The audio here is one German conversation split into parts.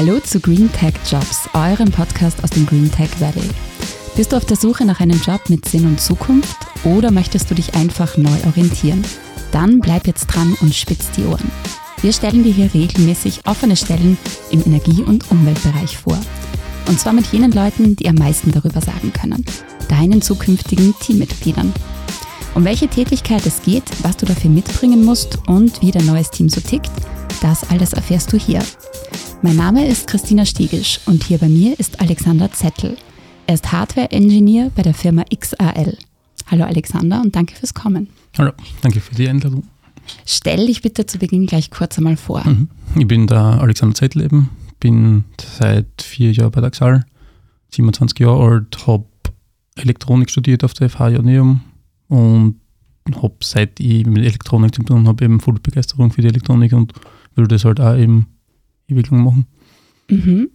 Hallo zu Green Tech Jobs, eurem Podcast aus dem Green Tech Valley. Bist du auf der Suche nach einem Job mit Sinn und Zukunft oder möchtest du dich einfach neu orientieren? Dann bleib jetzt dran und spitz die Ohren. Wir stellen dir hier regelmäßig offene Stellen im Energie- und Umweltbereich vor. Und zwar mit jenen Leuten, die am meisten darüber sagen können. Deinen zukünftigen Teammitgliedern. Um welche Tätigkeit es geht, was du dafür mitbringen musst und wie dein neues Team so tickt, das alles erfährst du hier. Mein Name ist Christina Stiegisch und hier bei mir ist Alexander Zettel. Er ist Hardware-Engineer bei der Firma XAL. Hallo Alexander und danke fürs Kommen. Hallo, danke für die Einladung. Stell dich bitte zu Beginn gleich kurz einmal vor. Mhm. Ich bin der Alexander Zettel eben, bin seit vier Jahren bei der XAL, 27 Jahre alt, habe Elektronik studiert auf der FH Joanneum und habe seit ich mit Elektronik zu tun habe, eben voll Begeisterung für die Elektronik und will das halt auch eben ewig lang machen. Mhm.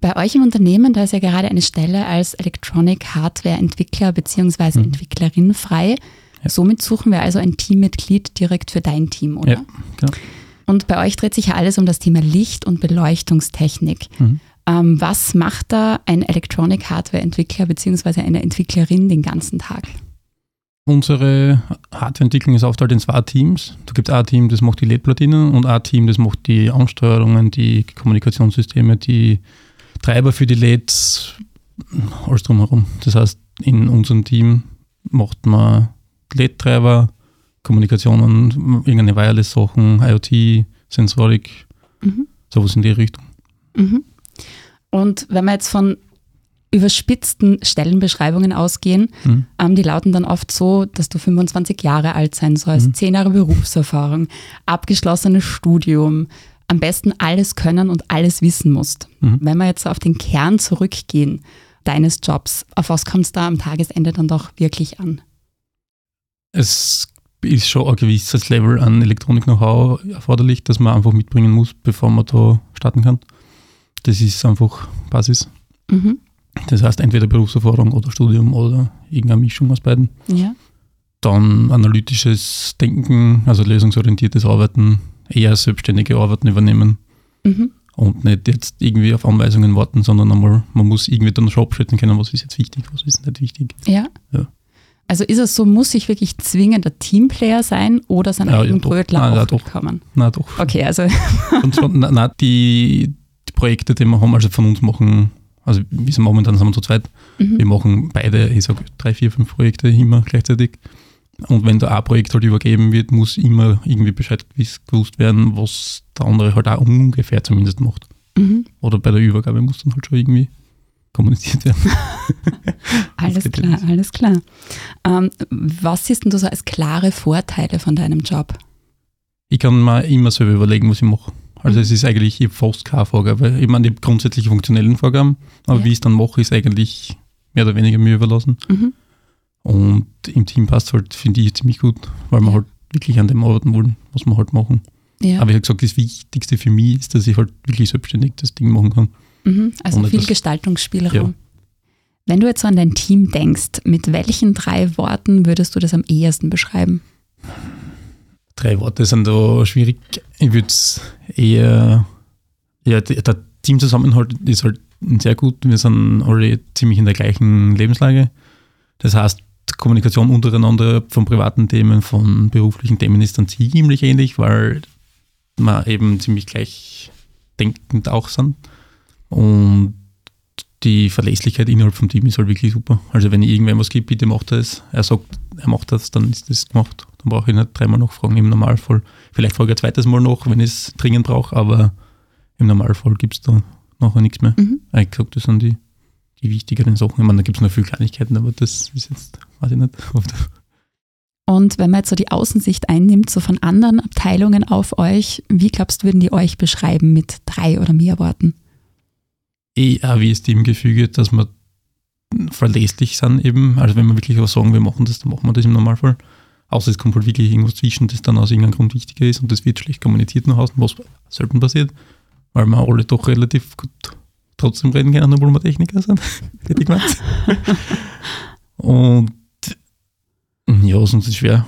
Bei euch im Unternehmen, da ist ja gerade eine Stelle als Electronic Hardware Entwickler bzw. Mhm. Entwicklerin frei. Ja. Somit suchen wir also ein Teammitglied direkt für dein Team, oder? Ja, genau. Und bei euch dreht sich ja alles um das Thema Licht- und Beleuchtungstechnik. Mhm. Ähm, was macht da ein Electronic Hardware Entwickler bzw. eine Entwicklerin den ganzen Tag? Unsere Hardwareentwicklung ist aufgeteilt in zwei Teams. Da gibt es ein Team, das macht die LED-Platinen und ein Team, das macht die Ansteuerungen, die Kommunikationssysteme, die Treiber für die LEDs, alles drumherum. Das heißt, in unserem Team macht man LED-Treiber, Kommunikationen, irgendeine Wireless-Sachen, IoT, Sensorik, Mhm. sowas in die Richtung. Mhm. Und wenn wir jetzt von überspitzten Stellenbeschreibungen ausgehen, Mhm. ähm, die lauten dann oft so, dass du 25 Jahre alt sein sollst, Mhm. 10 Jahre Berufserfahrung, abgeschlossenes Studium, am besten alles können und alles wissen musst. Mhm. Wenn wir jetzt auf den Kern zurückgehen deines Jobs, auf was kommt es da am Tagesende dann doch wirklich an? Es ist schon ein gewisses Level an Elektronik-Know-how erforderlich, das man einfach mitbringen muss, bevor man da starten kann. Das ist einfach Basis. Mhm. Das heißt entweder Berufserfahrung oder Studium oder irgendeine Mischung aus beiden. Ja. Dann analytisches Denken, also lösungsorientiertes Arbeiten, eher selbstständige Arbeiten übernehmen Mhm. und nicht jetzt irgendwie auf Anweisungen warten, sondern einmal, man muss irgendwie dann schon abschätzen können, was ist jetzt wichtig, was ist nicht wichtig. Ja. Ja. Also ist es so, muss ich wirklich zwingend ein Teamplayer sein oder sein Ja, ja, eigenen doch. Brötler Nein, ja, auch doch. bekommen? Na doch. Okay, also Und so, na, na, die, die Projekte, die wir haben, also von uns machen, also wir sind momentan sind wir zu zweit, wir mhm. machen beide, ich sage drei, vier, fünf Projekte immer gleichzeitig. Und wenn da ein Projekt halt übergeben wird, muss immer irgendwie Bescheid gewusst werden, was der andere halt auch ungefähr zumindest macht. Mhm. Oder bei der Übergabe muss dann halt schon irgendwie kommuniziert werden. alles klar, alles klar. Ähm, was siehst denn du so als klare Vorteile von deinem Job? Ich kann mir immer selber überlegen, was ich mache. Also Mhm. es ist eigentlich ich hab fast keine Vorgabe. Ich meine, die grundsätzliche funktionellen Vorgaben, aber Ja. wie ich es dann mache, ist eigentlich mehr oder weniger mir überlassen. Mhm. Und im Team passt halt, finde ich, ziemlich gut, weil wir halt wirklich an dem arbeiten wollen, was wir halt machen. Ja. Aber ich habe gesagt, das Wichtigste für mich ist, dass ich halt wirklich selbstständig das Ding machen kann. Mhm. Also viel das- Gestaltungsspielraum. Ja. Wenn du jetzt so an dein Team denkst, mit welchen drei Worten würdest du das am ehesten beschreiben? Drei Worte sind da schwierig. Ich würde es eher, ja, der Teamzusammenhalt ist halt sehr gut. Wir sind alle ziemlich in der gleichen Lebenslage. Das heißt, Kommunikation untereinander von privaten Themen, von beruflichen Themen ist dann ziemlich ähnlich, weil wir eben ziemlich gleich denkend auch sind. Und die Verlässlichkeit innerhalb vom Team ist halt wirklich super. Also wenn ich irgendwem was gibt, bitte macht das. Er sagt, er macht das, dann ist das gemacht. Dann brauche ich nicht dreimal nachfragen im Normalfall. Vielleicht frage ich ein zweites Mal nach, wenn ich es dringend brauche, aber im Normalfall gibt es da nachher nichts mehr. Mhm. Ich gesagt, das sind die, die wichtigeren Sachen. Ich meine, da gibt es noch viele Kleinigkeiten, aber das ist jetzt, weiß ich nicht. Und wenn man jetzt so die Außensicht einnimmt, so von anderen Abteilungen auf euch, wie glaubst du, würden die euch beschreiben mit drei oder mehr Worten? Eher wie das Teamgefüge, dass wir verlässlich sind eben. Also wenn wir wirklich was sagen, wir machen das, dann machen wir das im Normalfall. Außer es kommt halt wirklich irgendwas zwischen, das dann aus irgendeinem Grund wichtiger ist und das wird schlecht kommuniziert nach außen, was selten passiert, weil wir alle doch relativ gut trotzdem reden können, obwohl wir Techniker sind, hätte ich gemeint. und ja, sonst ist es schwer.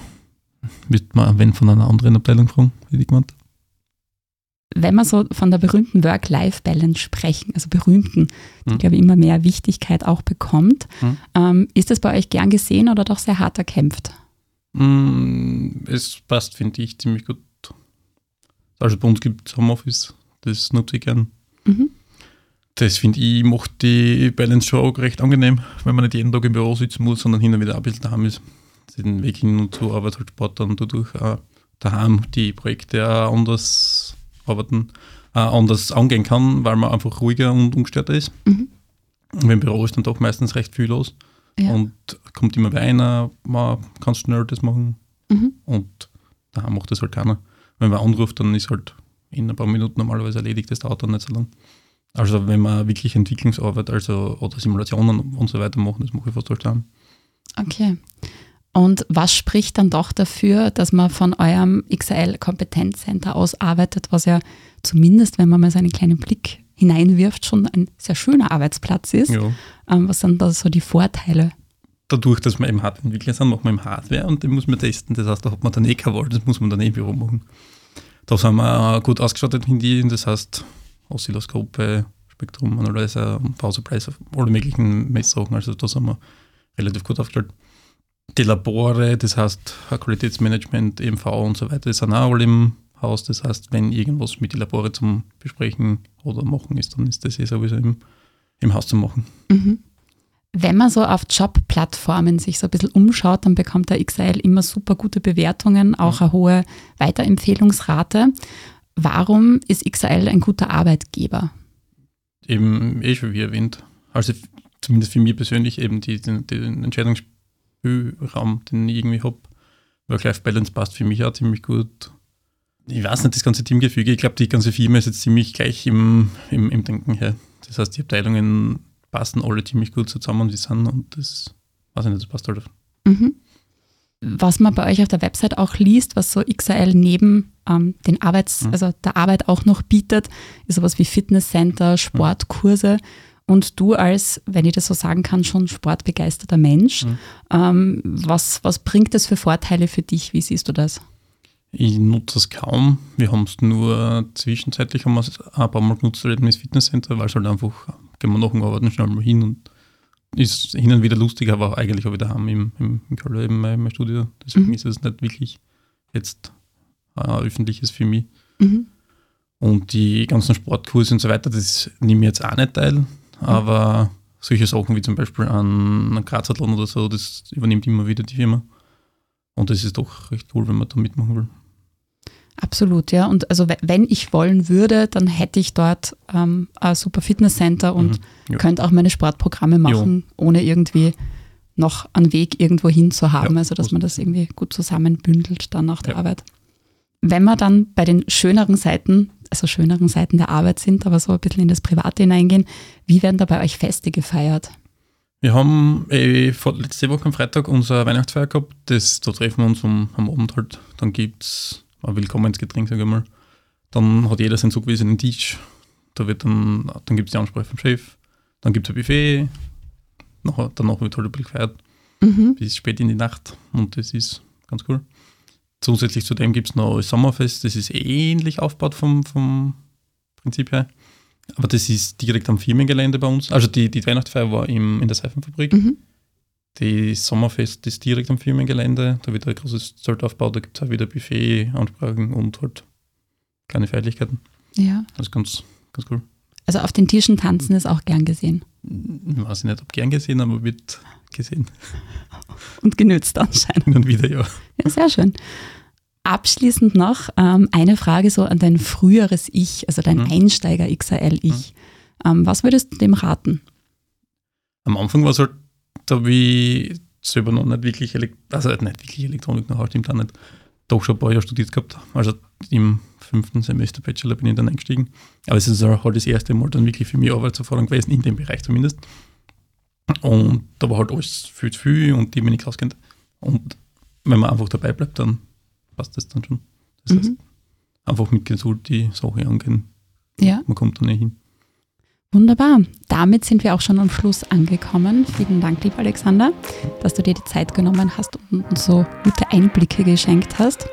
Müsste man, wenn von einer anderen Abteilung fragen, hätte ich gemeint. wenn wir so von der berühmten Work-Life-Balance sprechen, also berühmten, die, Mhm. glaube ich, immer mehr Wichtigkeit auch bekommt, Mhm. ähm, ist das bei euch gern gesehen oder doch sehr hart erkämpft? Mm, Es passt, finde ich, ziemlich gut. Also bei uns gibt es Homeoffice, das nutze ich gern. Mhm. Das finde ich, macht die Balance schon auch recht angenehm, wenn man nicht jeden Tag im Büro sitzen muss, sondern hin und wieder ein bisschen daheim ist. Den Weg hin und zur Arbeit halt Sport dann dadurch auch daheim die Projekte auch anders arbeiten, auch anders angehen kann, weil man einfach ruhiger und ungestörter ist. Mhm. Und im Büro ist dann doch meistens recht viel los Ja. und kommt immer wer einer, man kann schnell das machen Mhm. und daheim macht das halt keiner. Wenn man anruft, dann ist halt in ein paar Minuten normalerweise erledigt, das dauert dann nicht so lang. Also wenn man wirklich Entwicklungsarbeit also, oder Simulationen und so weiter machen, das mache ich fast halt daheim. Okay. Und was spricht dann doch dafür, dass man von eurem XL Kompetenzcenter aus arbeitet, was ja zumindest, wenn man mal so einen kleinen Blick hineinwirft, schon ein sehr schöner Arbeitsplatz ist? Ja. Ähm, was sind da so die Vorteile? Dadurch, dass wir eben Hardwareentwickler sind, machen wir eben Hardware und den muss man testen. Das heißt, da hat man dann eh keine Wahl, das muss man dann eh im Büro machen. Da sind wir gut ausgestattet in die, das heißt Oszilloskope, Spektrumanalyser, Power Supplies, alle möglichen Messsachen, also da sind wir relativ gut aufgestellt. Die Labore, das heißt Qualitätsmanagement, EMV und so weiter, die sind auch alle im Haus. Das heißt, wenn irgendwas mit den Labore zum Besprechen oder machen ist, dann ist das eh sowieso im, im Haus zu machen. Mhm. Wenn man so auf Jobplattformen sich so ein bisschen umschaut, dann bekommt der XL immer super gute Bewertungen, auch eine hohe Weiterempfehlungsrate. Warum ist XL ein guter Arbeitgeber? eben eh schon wie erwähnt. Also zumindest für mich persönlich eben die, den, den Entscheidungsspielraum, den ich irgendwie habe. Work-Life-Balance passt für mich auch ziemlich gut. Ich weiß nicht, das ganze Teamgefüge, ich glaube, die ganze Firma ist jetzt ziemlich gleich im, im, im Denken her. Das heißt, die Abteilungen passen alle ziemlich gut zusammen, wie sie sind und das, weiß ich nicht, das passt halt. Mhm. Was man bei euch auf der Website auch liest, was so XL neben ähm, den Arbeits-, Mhm. also der Arbeit auch noch bietet, ist sowas wie Fitnesscenter, Sportkurse. Und du als, wenn ich das so sagen kann, schon sportbegeisterter Mensch, Mhm. ähm, was, was bringt das für Vorteile für dich? Wie siehst du das? Ich nutze es kaum. Wir haben es nur zwischenzeitlich haben wir es ein paar Mal genutzt, das Fitnesscenter, weil es halt einfach, gehen wir nach dem Arbeiten schnell mal hin und ist hin und wieder lustig, aber eigentlich auch wieder daheim im, im, im Keller eben mein, mein Studio. Deswegen Mhm. ist es nicht wirklich jetzt äh, öffentliches für mich. Mhm. Und die ganzen Sportkurse und so weiter, das nehme ich jetzt auch nicht teil, aber solche Sachen wie zum Beispiel ein Grazathlon oder so, das übernimmt immer wieder die Firma. Und das ist doch recht cool, wenn man da mitmachen will. Absolut, ja. Und also we- wenn ich wollen würde, dann hätte ich dort ähm, ein super Fitnesscenter und Mhm, könnte auch meine Sportprogramme machen, ohne irgendwie noch einen Weg irgendwo hin zu haben. Ja, also dass man das irgendwie gut zusammenbündelt dann nach der Ja. Arbeit. Wenn wir dann bei den schöneren Seiten, also schöneren Seiten der Arbeit sind, aber so ein bisschen in das Private hineingehen, wie werden da bei euch Feste gefeiert? Wir haben äh, vor, letzte Woche am Freitag unsere Weihnachtsfeier gehabt. Das, da treffen wir uns um, am Abend halt. Dann gibt es ein Willkommensgetränk, sage ich mal. Dann hat jeder seinen zugewiesenen Tisch. Da wird dann, dann gibt es die Ansprache vom Chef. Dann gibt es ein Buffet. Nachher, danach wird halt ein bisschen gefeiert Mhm. bis spät in die Nacht. Und das ist ganz cool. Zusätzlich zu dem gibt es noch ein Sommerfest. Das ist ähnlich aufgebaut vom, vom Prinzip her. Aber das ist direkt am Firmengelände bei uns. Also die, die Weihnachtsfeier war im, in der Seifenfabrik. Mhm. Das Sommerfest ist direkt am Firmengelände. Da wird ein großes Zelt aufgebaut. Da gibt es auch wieder Buffet, Ansprachen und halt kleine Feierlichkeiten. Ja. Das ist ganz, ganz cool. Also auf den Tischen tanzen ist auch gern gesehen Ich weiß nicht, ob gern gesehen, aber wird gesehen. und genützt anscheinend. Und wieder, ja. Ja, sehr schön. Abschließend noch ähm, eine Frage so an dein früheres Ich, also dein Mhm. Einsteiger-XRL-Ich. Ähm, was würdest du dem raten? Am Anfang war es halt, da ich selber noch nicht wirklich, Elekt also nicht wirklich Elektronik noch, stimmt auch nicht, doch schon ein paar Jahre studiert gehabt. Also im fünften Semester Bachelor bin ich dann eingestiegen. Aber es ist halt das erste Mal dann wirklich für mich Arbeitserfahrung gewesen, in dem Bereich zumindest. Und da war halt alles viel zu viel und die mich nicht auskennt. Und wenn man einfach dabei bleibt, dann passt das dann schon. Das Mhm. heißt, einfach mit Geduld die Sache angehen. Ja, Man kommt dann eh hin. Wunderbar. Damit sind wir auch schon am Schluss angekommen. Vielen Dank, lieber Alexander, dass du dir die Zeit genommen hast und uns so gute Einblicke geschenkt hast.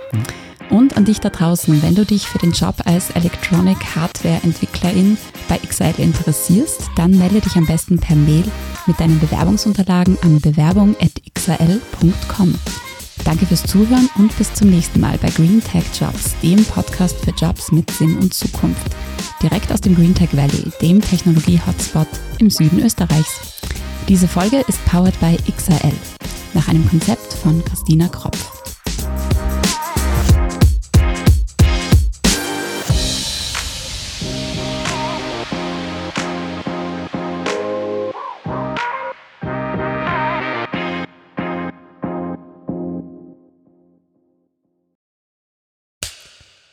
Und an dich da draußen, wenn du dich für den Job als Electronic Hardware Entwicklerin bei XL interessierst, dann melde dich am besten per Mail mit deinen Bewerbungsunterlagen an bewerbung.xl.com. Danke fürs Zuhören und bis zum nächsten Mal bei Green Tech Jobs, dem Podcast für Jobs mit Sinn und Zukunft. Direkt aus dem Green Tech Valley, dem Technologie-Hotspot im Süden Österreichs. Diese Folge ist powered by XAL, nach einem Konzept von Christina Kropf.